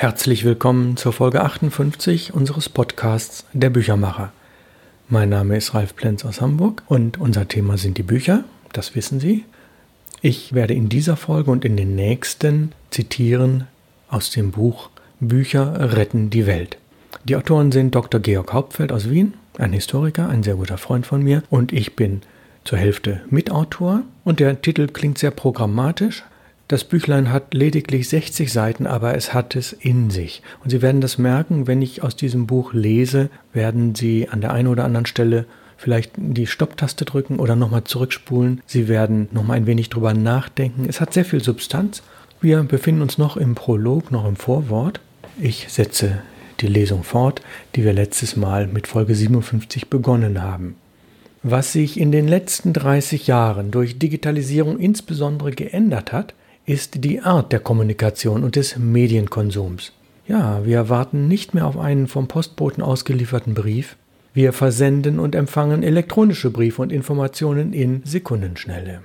Herzlich willkommen zur Folge 58 unseres Podcasts Der Büchermacher. Mein Name ist Ralf Plenz aus Hamburg und unser Thema sind die Bücher, das wissen Sie. Ich werde in dieser Folge und in den nächsten zitieren aus dem Buch Bücher retten die Welt. Die Autoren sind Dr. Georg Hauptfeld aus Wien, ein Historiker, ein sehr guter Freund von mir, und ich bin zur Hälfte Mitautor. Und der Titel klingt sehr programmatisch, das Büchlein hat lediglich 60 Seiten, aber es hat es in sich. Und Sie werden das merken, wenn ich aus diesem Buch lese, werden Sie an der einen oder anderen Stelle vielleicht die Stopptaste drücken oder nochmal zurückspulen. Sie werden nochmal ein wenig drüber nachdenken. Es hat sehr viel Substanz. Wir befinden uns noch im Prolog, noch im Vorwort. Ich setze die Lesung fort, die wir letztes Mal mit Folge 57 begonnen haben. Was sich in den letzten 30 Jahren durch Digitalisierung insbesondere geändert hat, ist die Art der Kommunikation und des Medienkonsums. Ja, wir warten nicht mehr auf einen vom Postboten ausgelieferten Brief. Wir versenden und empfangen elektronische Briefe und Informationen in Sekundenschnelle.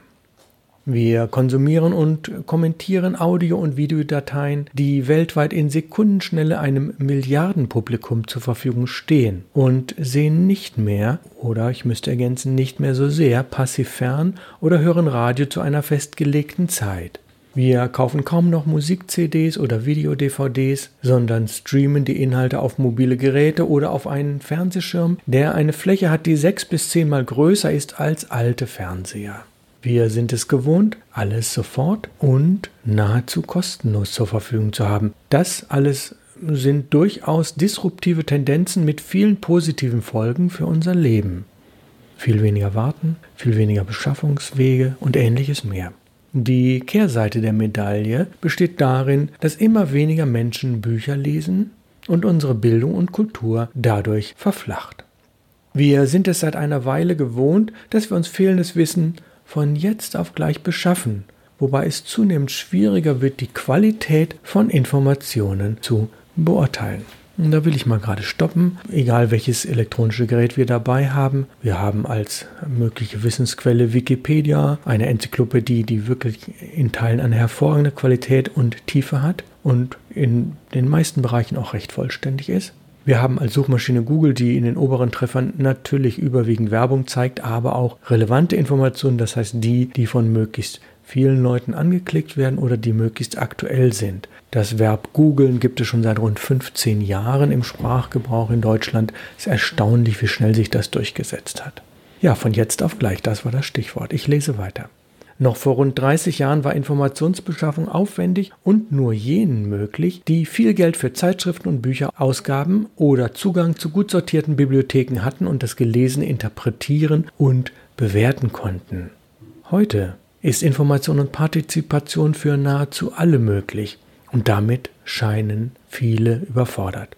Wir konsumieren und kommentieren Audio- und Videodateien, die weltweit in Sekundenschnelle einem Milliardenpublikum zur Verfügung stehen und sehen nicht mehr, oder ich müsste ergänzen, nicht mehr so sehr passiv fern oder hören Radio zu einer festgelegten Zeit. Wir kaufen kaum noch Musik-CDs oder Video-DVDs, sondern streamen die Inhalte auf mobile Geräte oder auf einen Fernsehschirm, der eine Fläche hat, die sechs bis zehnmal größer ist als alte Fernseher. Wir sind es gewohnt, alles sofort und nahezu kostenlos zur Verfügung zu haben. Das alles sind durchaus disruptive Tendenzen mit vielen positiven Folgen für unser Leben. Viel weniger Warten, viel weniger Beschaffungswege und ähnliches mehr. Die Kehrseite der Medaille besteht darin, dass immer weniger Menschen Bücher lesen und unsere Bildung und Kultur dadurch verflacht. Wir sind es seit einer Weile gewohnt, dass wir uns fehlendes Wissen von jetzt auf gleich beschaffen, wobei es zunehmend schwieriger wird, die Qualität von Informationen zu beurteilen. Da will ich mal gerade stoppen, egal welches elektronische Gerät wir dabei haben. Wir haben als mögliche Wissensquelle Wikipedia, eine Enzyklopädie, die wirklich in Teilen eine hervorragende Qualität und Tiefe hat und in den meisten Bereichen auch recht vollständig ist. Wir haben als Suchmaschine Google, die in den oberen Treffern natürlich überwiegend Werbung zeigt, aber auch relevante Informationen, das heißt die, die von möglichst vielen Leuten angeklickt werden oder die möglichst aktuell sind. Das Verb googeln gibt es schon seit rund 15 Jahren im Sprachgebrauch in Deutschland. Es ist erstaunlich, wie schnell sich das durchgesetzt hat. Ja, von jetzt auf gleich, das war das Stichwort. Ich lese weiter. Noch vor rund 30 Jahren war Informationsbeschaffung aufwendig und nur jenen möglich, die viel Geld für Zeitschriften und Bücher ausgaben oder Zugang zu gut sortierten Bibliotheken hatten und das Gelesene interpretieren und bewerten konnten. Heute ist Information und Partizipation für nahezu alle möglich und damit scheinen viele überfordert.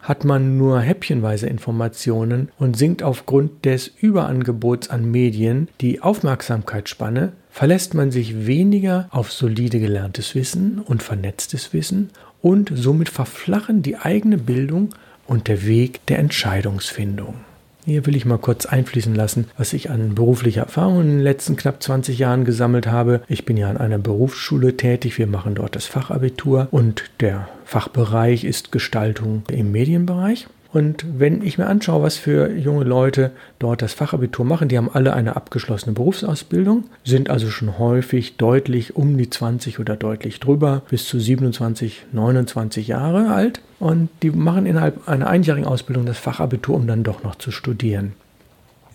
Hat man nur häppchenweise Informationen und sinkt aufgrund des Überangebots an Medien die Aufmerksamkeitsspanne, verlässt man sich weniger auf solide gelerntes Wissen und vernetztes Wissen und somit verflachen die eigene Bildung und der Weg der Entscheidungsfindung. Hier will ich mal kurz einfließen lassen, was ich an beruflicher Erfahrung in den letzten knapp 20 Jahren gesammelt habe. Ich bin ja an einer Berufsschule tätig. Wir machen dort das Fachabitur und der Fachbereich ist Gestaltung im Medienbereich. Und wenn ich mir anschaue, was für junge Leute dort das Fachabitur machen, die haben alle eine abgeschlossene Berufsausbildung, sind also schon häufig deutlich um die 20 oder deutlich drüber, bis zu 27, 29 Jahre alt. Und die machen innerhalb einer einjährigen Ausbildung das Fachabitur, um dann doch noch zu studieren.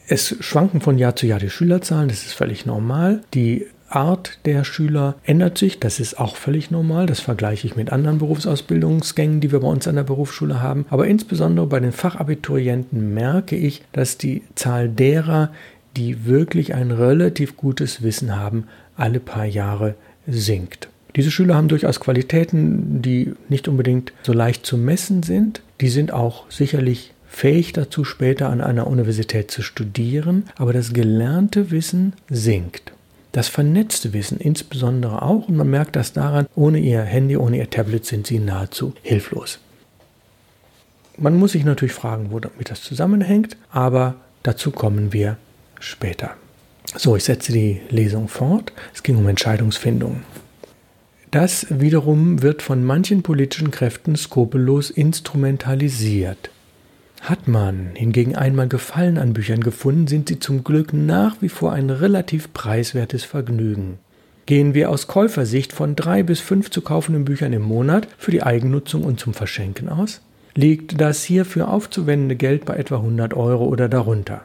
Es schwanken von Jahr zu Jahr die Schülerzahlen, das ist völlig normal. Die Art der Schüler ändert sich. Das ist auch völlig normal. Das vergleiche ich mit anderen Berufsausbildungsgängen, die wir bei uns an der Berufsschule haben. Aber insbesondere bei den Fachabiturienten merke ich, dass die Zahl derer, die wirklich ein relativ gutes Wissen haben, alle paar Jahre sinkt. Diese Schüler haben durchaus Qualitäten, die nicht unbedingt so leicht zu messen sind. Die sind auch sicherlich fähig dazu, später an einer Universität zu studieren, aber das gelernte Wissen sinkt. Das vernetzte Wissen insbesondere auch und man merkt das daran, ohne ihr Handy, ohne ihr Tablet sind sie nahezu hilflos. Man muss sich natürlich fragen, wo damit das zusammenhängt, aber dazu kommen wir später. So, ich setze die Lesung fort. Es ging um Entscheidungsfindung. Das wiederum wird von manchen politischen Kräften skrupellos instrumentalisiert. Hat man hingegen einmal Gefallen an Büchern gefunden, sind sie zum Glück nach wie vor ein relativ preiswertes Vergnügen. Gehen wir aus Käufersicht von drei bis fünf zu kaufenden Büchern im Monat für die Eigennutzung und zum Verschenken aus, liegt das hierfür aufzuwendende Geld bei etwa 100 Euro oder darunter.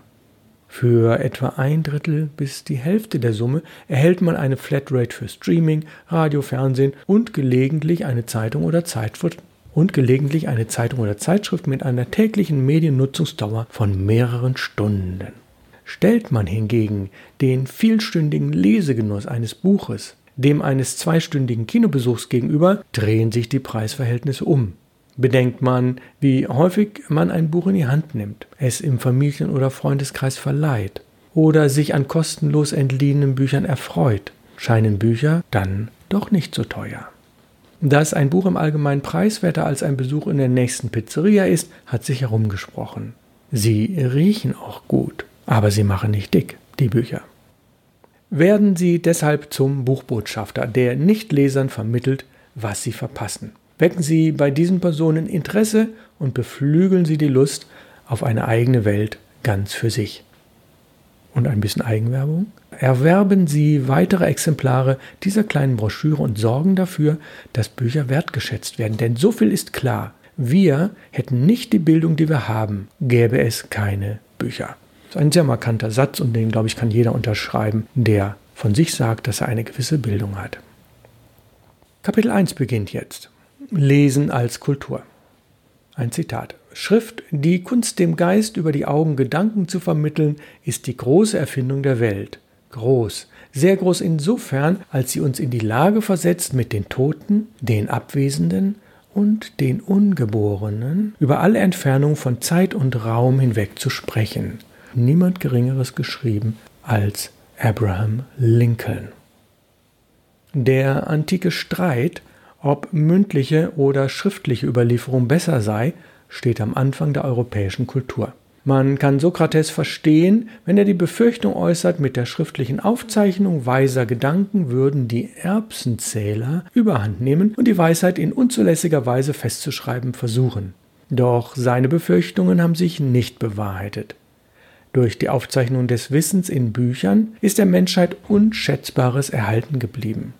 Für etwa ein Drittel bis die Hälfte der Summe erhält man eine Flatrate für Streaming, Radio, Fernsehen und gelegentlich eine Zeitung oder Zeitschrift und gelegentlich eine Zeitung oder Zeitschrift mit einer täglichen Mediennutzungsdauer von mehreren Stunden. Stellt man hingegen den vielstündigen Lesegenuss eines Buches dem eines zweistündigen Kinobesuchs gegenüber, drehen sich die Preisverhältnisse um. Bedenkt man, wie häufig man ein Buch in die Hand nimmt, es im Familien- oder Freundeskreis verleiht oder sich an kostenlos entliehenen Büchern erfreut, scheinen Bücher dann doch nicht so teuer. Dass ein Buch im Allgemeinen preiswerter als ein Besuch in der nächsten Pizzeria ist, hat sich herumgesprochen. Sie riechen auch gut, aber sie machen nicht dick, die Bücher. Werden Sie deshalb zum Buchbotschafter, der Nichtlesern vermittelt, was sie verpassen. Wecken Sie bei diesen Personen Interesse und beflügeln Sie die Lust auf eine eigene Welt ganz für sich. Und ein bisschen Eigenwerbung. Erwerben Sie weitere Exemplare dieser kleinen Broschüre und sorgen dafür, dass Bücher wertgeschätzt werden. Denn so viel ist klar. Wir hätten nicht die Bildung, die wir haben, gäbe es keine Bücher. Das ist ein sehr markanter Satz und den, glaube ich, kann jeder unterschreiben, der von sich sagt, dass er eine gewisse Bildung hat. Kapitel 1 beginnt jetzt. Lesen als Kultur. Ein Zitat. Schrift, die Kunst dem Geist über die Augen Gedanken zu vermitteln, ist die große Erfindung der Welt. Groß, sehr groß insofern, als sie uns in die Lage versetzt, mit den Toten, den Abwesenden und den Ungeborenen über alle Entfernung von Zeit und Raum hinweg zu sprechen. Niemand Geringeres geschrieben als Abraham Lincoln. Der antike Streit ob mündliche oder schriftliche Überlieferung besser sei, steht am Anfang der europäischen Kultur. Man kann Sokrates verstehen, wenn er die Befürchtung äußert, mit der schriftlichen Aufzeichnung weiser Gedanken würden die Erbsenzähler überhand nehmen und die Weisheit in unzulässiger Weise festzuschreiben versuchen. Doch seine Befürchtungen haben sich nicht bewahrheitet. Durch die Aufzeichnung des Wissens in Büchern ist der Menschheit Unschätzbares erhalten geblieben.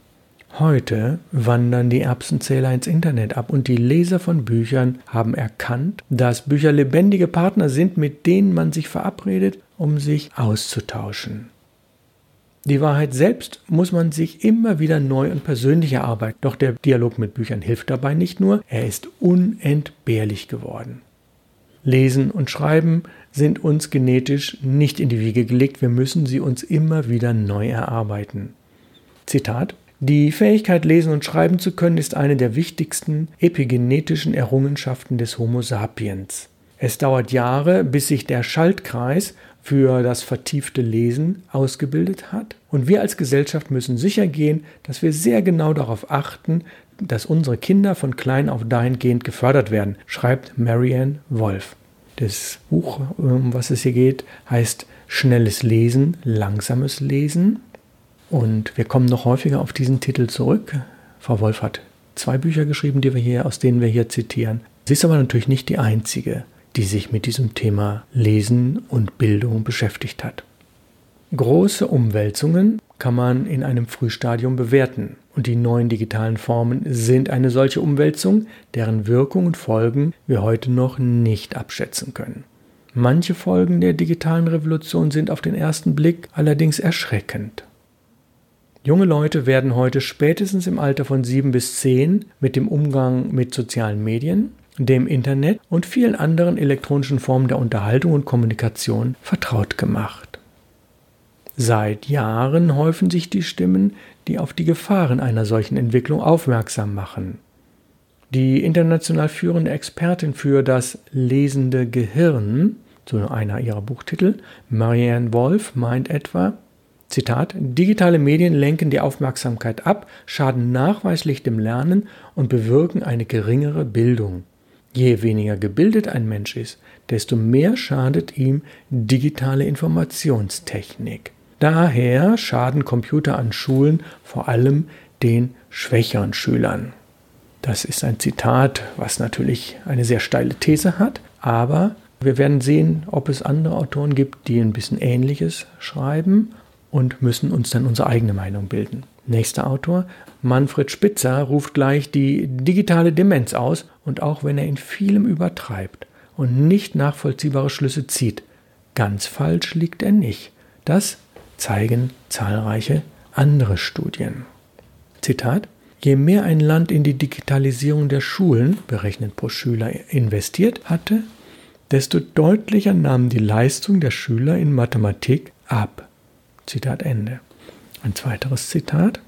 Heute wandern die Erbsenzähler ins Internet ab und die Leser von Büchern haben erkannt, dass Bücher lebendige Partner sind, mit denen man sich verabredet, um sich auszutauschen. Die Wahrheit selbst muss man sich immer wieder neu und persönlich erarbeiten, doch der Dialog mit Büchern hilft dabei nicht nur, er ist unentbehrlich geworden. Lesen und Schreiben sind uns genetisch nicht in die Wiege gelegt, wir müssen sie uns immer wieder neu erarbeiten. Zitat die Fähigkeit, lesen und schreiben zu können, ist eine der wichtigsten epigenetischen Errungenschaften des Homo sapiens. Es dauert Jahre, bis sich der Schaltkreis für das vertiefte Lesen ausgebildet hat. Und wir als Gesellschaft müssen sicher gehen, dass wir sehr genau darauf achten, dass unsere Kinder von klein auf dahingehend gefördert werden, schreibt Marianne Wolf. Das Buch, um was es hier geht, heißt Schnelles Lesen, langsames Lesen. Und wir kommen noch häufiger auf diesen Titel zurück. Frau Wolf hat zwei Bücher geschrieben, die wir hier, aus denen wir hier zitieren. Sie ist aber natürlich nicht die einzige, die sich mit diesem Thema Lesen und Bildung beschäftigt hat. Große Umwälzungen kann man in einem Frühstadium bewerten. Und die neuen digitalen Formen sind eine solche Umwälzung, deren Wirkung und Folgen wir heute noch nicht abschätzen können. Manche Folgen der digitalen Revolution sind auf den ersten Blick allerdings erschreckend. Junge Leute werden heute spätestens im Alter von sieben bis zehn mit dem Umgang mit sozialen Medien, dem Internet und vielen anderen elektronischen Formen der Unterhaltung und Kommunikation vertraut gemacht. Seit Jahren häufen sich die Stimmen, die auf die Gefahren einer solchen Entwicklung aufmerksam machen. Die international führende Expertin für das lesende Gehirn, so einer ihrer Buchtitel, Marianne Wolf, meint etwa, Zitat, digitale Medien lenken die Aufmerksamkeit ab, schaden nachweislich dem Lernen und bewirken eine geringere Bildung. Je weniger gebildet ein Mensch ist, desto mehr schadet ihm digitale Informationstechnik. Daher schaden Computer an Schulen vor allem den schwächeren Schülern. Das ist ein Zitat, was natürlich eine sehr steile These hat, aber wir werden sehen, ob es andere Autoren gibt, die ein bisschen Ähnliches schreiben und müssen uns dann unsere eigene Meinung bilden. Nächster Autor, Manfred Spitzer, ruft gleich die digitale Demenz aus und auch wenn er in vielem übertreibt und nicht nachvollziehbare Schlüsse zieht, ganz falsch liegt er nicht. Das zeigen zahlreiche andere Studien. Zitat Je mehr ein Land in die Digitalisierung der Schulen, berechnet pro Schüler, investiert hatte, desto deutlicher nahm die Leistung der Schüler in Mathematik ab. Zitat Ende. Ein zweiteres Zitat.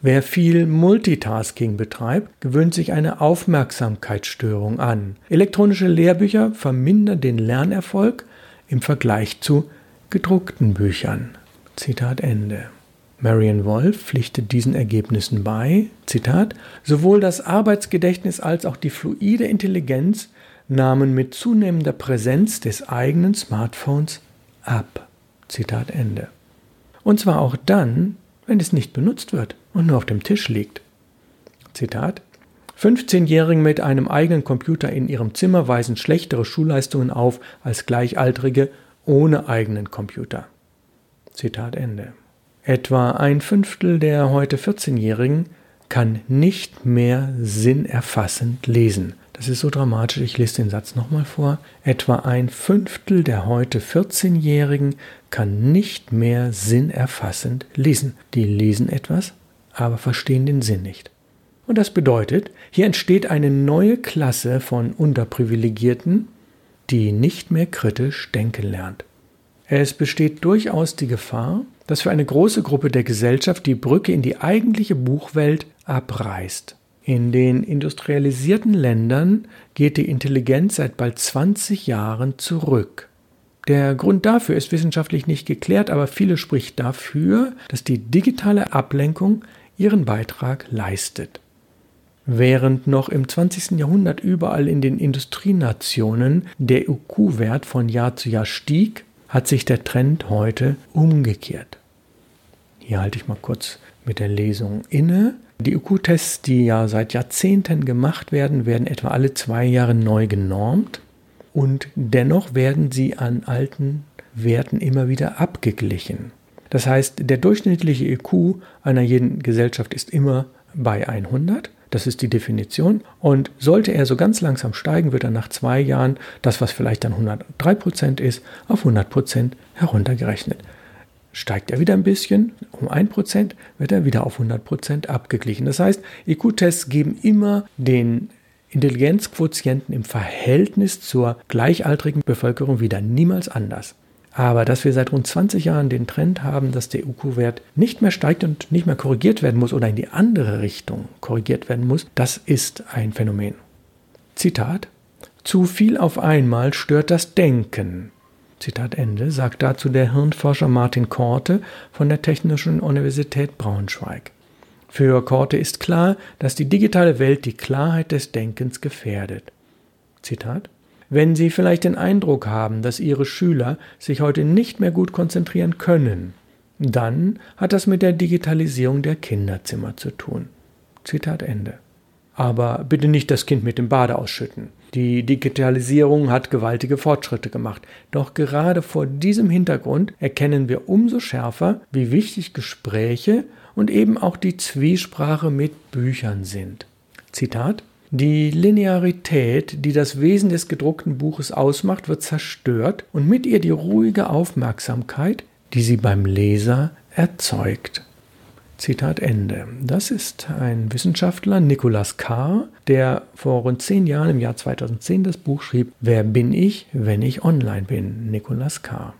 Wer viel Multitasking betreibt, gewöhnt sich eine Aufmerksamkeitsstörung an. Elektronische Lehrbücher vermindern den Lernerfolg im Vergleich zu gedruckten Büchern. Zitat Ende. Marion Wolf pflichtet diesen Ergebnissen bei, Zitat, sowohl das Arbeitsgedächtnis als auch die fluide Intelligenz nahmen mit zunehmender Präsenz des eigenen Smartphones ab. Zitat Ende. Und zwar auch dann, wenn es nicht benutzt wird und nur auf dem Tisch liegt. Zitat 15-Jährigen mit einem eigenen Computer in ihrem Zimmer weisen schlechtere Schulleistungen auf als Gleichaltrige ohne eigenen Computer. Zitat Ende. Etwa ein Fünftel der heute 14-Jährigen kann nicht mehr sinnerfassend lesen. Das ist so dramatisch, ich lese den Satz nochmal vor. Etwa ein Fünftel der heute 14-Jährigen kann nicht mehr sinnerfassend lesen. Die lesen etwas, aber verstehen den Sinn nicht. Und das bedeutet, hier entsteht eine neue Klasse von Unterprivilegierten, die nicht mehr kritisch denken lernt. Es besteht durchaus die Gefahr, dass für eine große Gruppe der Gesellschaft die Brücke in die eigentliche Buchwelt abreißt. In den industrialisierten Ländern geht die Intelligenz seit bald 20 Jahren zurück. Der Grund dafür ist wissenschaftlich nicht geklärt, aber viele spricht dafür, dass die digitale Ablenkung ihren Beitrag leistet. Während noch im 20. Jahrhundert überall in den Industrienationen der IQ-Wert von Jahr zu Jahr stieg, hat sich der Trend heute umgekehrt. Hier halte ich mal kurz mit der Lesung inne. Die IQ-Tests, die ja seit Jahrzehnten gemacht werden, werden etwa alle zwei Jahre neu genormt und dennoch werden sie an alten Werten immer wieder abgeglichen. Das heißt, der durchschnittliche IQ einer jeden Gesellschaft ist immer bei 100. Das ist die Definition. Und sollte er so ganz langsam steigen, wird er nach zwei Jahren das, was vielleicht dann 103 Prozent ist, auf 100 Prozent heruntergerechnet. Steigt er wieder ein bisschen, um 1%, wird er wieder auf 100% abgeglichen. Das heißt, IQ-Tests geben immer den Intelligenzquotienten im Verhältnis zur gleichaltrigen Bevölkerung wieder, niemals anders. Aber dass wir seit rund 20 Jahren den Trend haben, dass der IQ-Wert nicht mehr steigt und nicht mehr korrigiert werden muss oder in die andere Richtung korrigiert werden muss, das ist ein Phänomen. Zitat Zu viel auf einmal stört das Denken. Zitat Ende, sagt dazu der Hirnforscher Martin Korte von der Technischen Universität Braunschweig. Für Korte ist klar, dass die digitale Welt die Klarheit des Denkens gefährdet. Zitat Wenn Sie vielleicht den Eindruck haben, dass Ihre Schüler sich heute nicht mehr gut konzentrieren können, dann hat das mit der Digitalisierung der Kinderzimmer zu tun. Zitat Ende. Aber bitte nicht das Kind mit dem Bade ausschütten. Die Digitalisierung hat gewaltige Fortschritte gemacht. Doch gerade vor diesem Hintergrund erkennen wir umso schärfer, wie wichtig Gespräche und eben auch die Zwiesprache mit Büchern sind. Zitat die Linearität, die das Wesen des gedruckten Buches ausmacht, wird zerstört und mit ihr die ruhige Aufmerksamkeit, die sie beim Leser erzeugt. Zitat Ende. Das ist ein Wissenschaftler, Nicolas Carr, der vor rund zehn Jahren im Jahr 2010 das Buch schrieb Wer bin ich, wenn ich online bin? Nicolas Carr.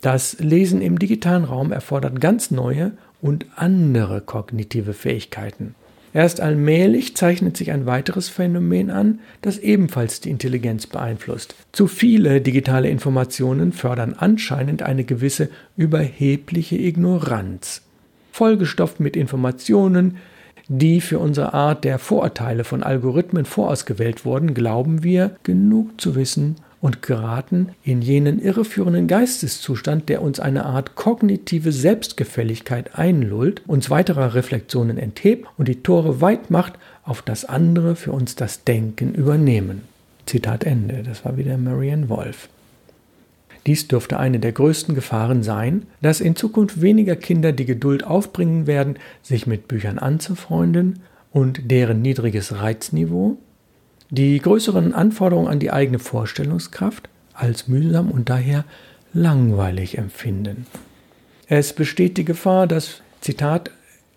Das Lesen im digitalen Raum erfordert ganz neue und andere kognitive Fähigkeiten. Erst allmählich zeichnet sich ein weiteres Phänomen an, das ebenfalls die Intelligenz beeinflusst. Zu viele digitale Informationen fördern anscheinend eine gewisse überhebliche Ignoranz vollgestopft mit Informationen, die für unsere Art der Vorurteile von Algorithmen vorausgewählt wurden, glauben wir, genug zu wissen, und geraten in jenen irreführenden Geisteszustand, der uns eine Art kognitive Selbstgefälligkeit einlullt, uns weiterer Reflexionen enthebt und die Tore weit macht, auf das andere für uns das Denken übernehmen. Zitat Ende. Das war wieder Marianne Wolf. Dies dürfte eine der größten Gefahren sein, dass in Zukunft weniger Kinder die Geduld aufbringen werden, sich mit Büchern anzufreunden und deren niedriges Reizniveau, die größeren Anforderungen an die eigene Vorstellungskraft als mühsam und daher langweilig empfinden. Es besteht die Gefahr, dass, Zitat,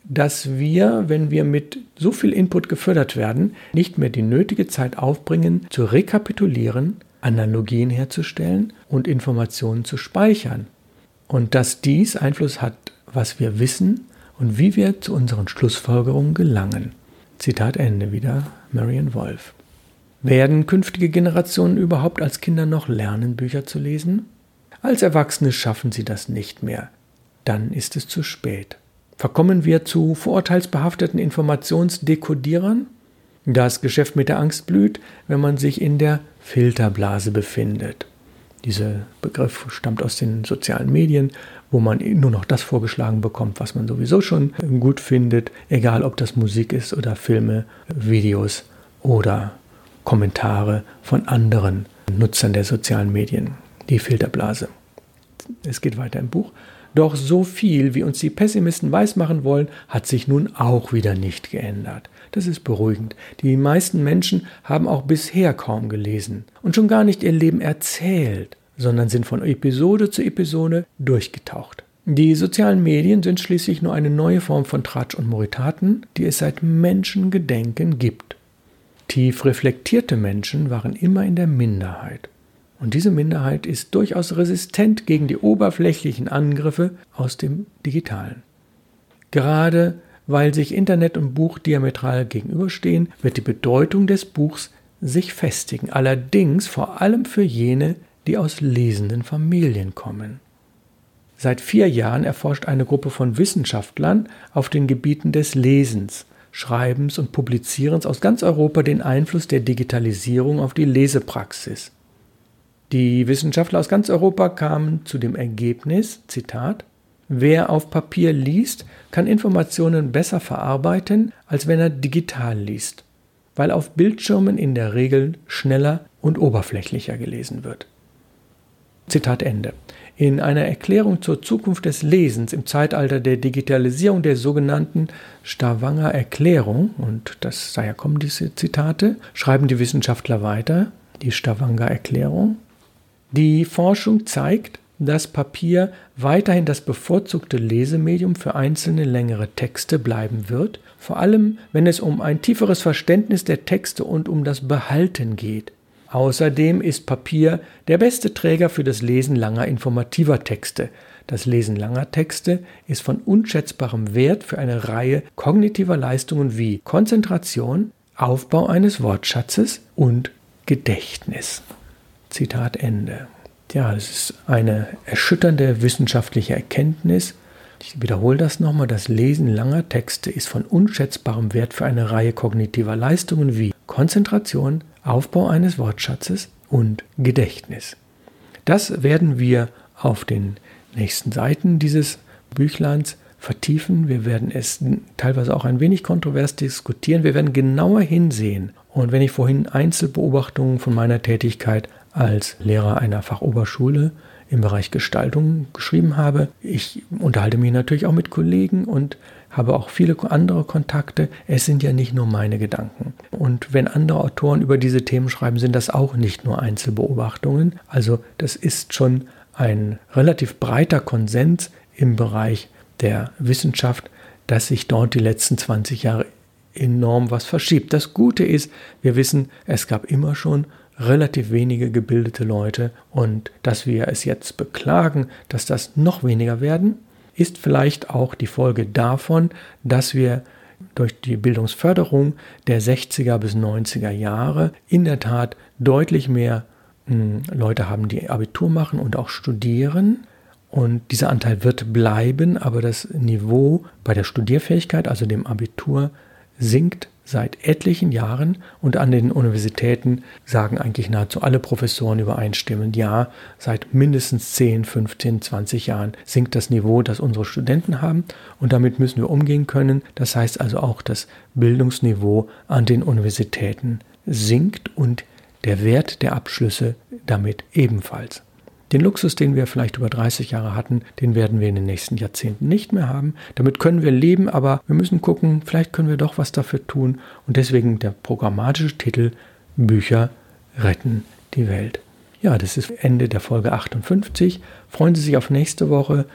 dass wir, wenn wir mit so viel Input gefördert werden, nicht mehr die nötige Zeit aufbringen, zu rekapitulieren, Analogien herzustellen und Informationen zu speichern. Und dass dies Einfluss hat, was wir wissen und wie wir zu unseren Schlussfolgerungen gelangen. Zitat Ende wieder, Marian Wolf. Werden künftige Generationen überhaupt als Kinder noch lernen, Bücher zu lesen? Als Erwachsene schaffen sie das nicht mehr. Dann ist es zu spät. Verkommen wir zu vorurteilsbehafteten Informationsdekodierern? Das Geschäft mit der Angst blüht, wenn man sich in der Filterblase befindet. Dieser Begriff stammt aus den sozialen Medien, wo man nur noch das vorgeschlagen bekommt, was man sowieso schon gut findet, egal ob das Musik ist oder Filme, Videos oder Kommentare von anderen Nutzern der sozialen Medien. Die Filterblase. Es geht weiter im Buch. Doch so viel, wie uns die Pessimisten weismachen wollen, hat sich nun auch wieder nicht geändert. Das ist beruhigend. Die meisten Menschen haben auch bisher kaum gelesen und schon gar nicht ihr Leben erzählt, sondern sind von Episode zu Episode durchgetaucht. Die sozialen Medien sind schließlich nur eine neue Form von Tratsch und Moritaten, die es seit Menschengedenken gibt. Tief reflektierte Menschen waren immer in der Minderheit. Und diese Minderheit ist durchaus resistent gegen die oberflächlichen Angriffe aus dem Digitalen. Gerade weil sich Internet und Buch diametral gegenüberstehen, wird die Bedeutung des Buchs sich festigen, allerdings vor allem für jene, die aus lesenden Familien kommen. Seit vier Jahren erforscht eine Gruppe von Wissenschaftlern auf den Gebieten des Lesens, Schreibens und Publizierens aus ganz Europa den Einfluss der Digitalisierung auf die Lesepraxis. Die Wissenschaftler aus ganz Europa kamen zu dem Ergebnis, Zitat, Wer auf Papier liest, kann Informationen besser verarbeiten, als wenn er digital liest, weil auf Bildschirmen in der Regel schneller und oberflächlicher gelesen wird. Zitat Ende. In einer Erklärung zur Zukunft des Lesens im Zeitalter der Digitalisierung der sogenannten Stavanger Erklärung, und das daher kommen diese Zitate, schreiben die Wissenschaftler weiter, die Stavanger Erklärung, die Forschung zeigt, dass Papier weiterhin das bevorzugte Lesemedium für einzelne längere Texte bleiben wird, vor allem wenn es um ein tieferes Verständnis der Texte und um das Behalten geht. Außerdem ist Papier der beste Träger für das Lesen langer informativer Texte. Das Lesen langer Texte ist von unschätzbarem Wert für eine Reihe kognitiver Leistungen wie Konzentration, Aufbau eines Wortschatzes und Gedächtnis. Zitat Ende. Ja, es ist eine erschütternde wissenschaftliche Erkenntnis. Ich wiederhole das nochmal. Das Lesen langer Texte ist von unschätzbarem Wert für eine Reihe kognitiver Leistungen wie Konzentration, Aufbau eines Wortschatzes und Gedächtnis. Das werden wir auf den nächsten Seiten dieses Büchleins vertiefen. Wir werden es teilweise auch ein wenig kontrovers diskutieren. Wir werden genauer hinsehen. Und wenn ich vorhin Einzelbeobachtungen von meiner Tätigkeit als Lehrer einer Fachoberschule im Bereich Gestaltung geschrieben habe, ich unterhalte mich natürlich auch mit Kollegen und habe auch viele andere Kontakte. Es sind ja nicht nur meine Gedanken. Und wenn andere Autoren über diese Themen schreiben, sind das auch nicht nur Einzelbeobachtungen. Also das ist schon ein relativ breiter Konsens im Bereich der Wissenschaft, dass sich dort die letzten 20 Jahre enorm was verschiebt. Das Gute ist, wir wissen, es gab immer schon relativ wenige gebildete Leute und dass wir es jetzt beklagen, dass das noch weniger werden, ist vielleicht auch die Folge davon, dass wir durch die Bildungsförderung der 60er bis 90er Jahre in der Tat deutlich mehr hm, Leute haben, die Abitur machen und auch studieren. Und dieser Anteil wird bleiben, aber das Niveau bei der Studierfähigkeit, also dem Abitur, sinkt seit etlichen Jahren und an den Universitäten sagen eigentlich nahezu alle Professoren übereinstimmend, ja, seit mindestens 10, 15, 20 Jahren sinkt das Niveau, das unsere Studenten haben und damit müssen wir umgehen können. Das heißt also auch, das Bildungsniveau an den Universitäten sinkt und der Wert der Abschlüsse damit ebenfalls. Den Luxus, den wir vielleicht über 30 Jahre hatten, den werden wir in den nächsten Jahrzehnten nicht mehr haben. Damit können wir leben, aber wir müssen gucken, vielleicht können wir doch was dafür tun. Und deswegen der programmatische Titel Bücher retten die Welt. Ja, das ist Ende der Folge 58. Freuen Sie sich auf nächste Woche,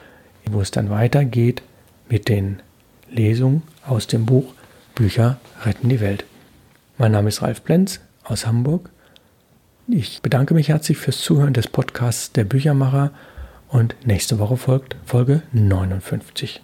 wo es dann weitergeht mit den Lesungen aus dem Buch Bücher retten die Welt. Mein Name ist Ralf Plenz aus Hamburg ich bedanke mich herzlich fürs Zuhören des Podcasts der Büchermacher und nächste Woche folgt Folge 59.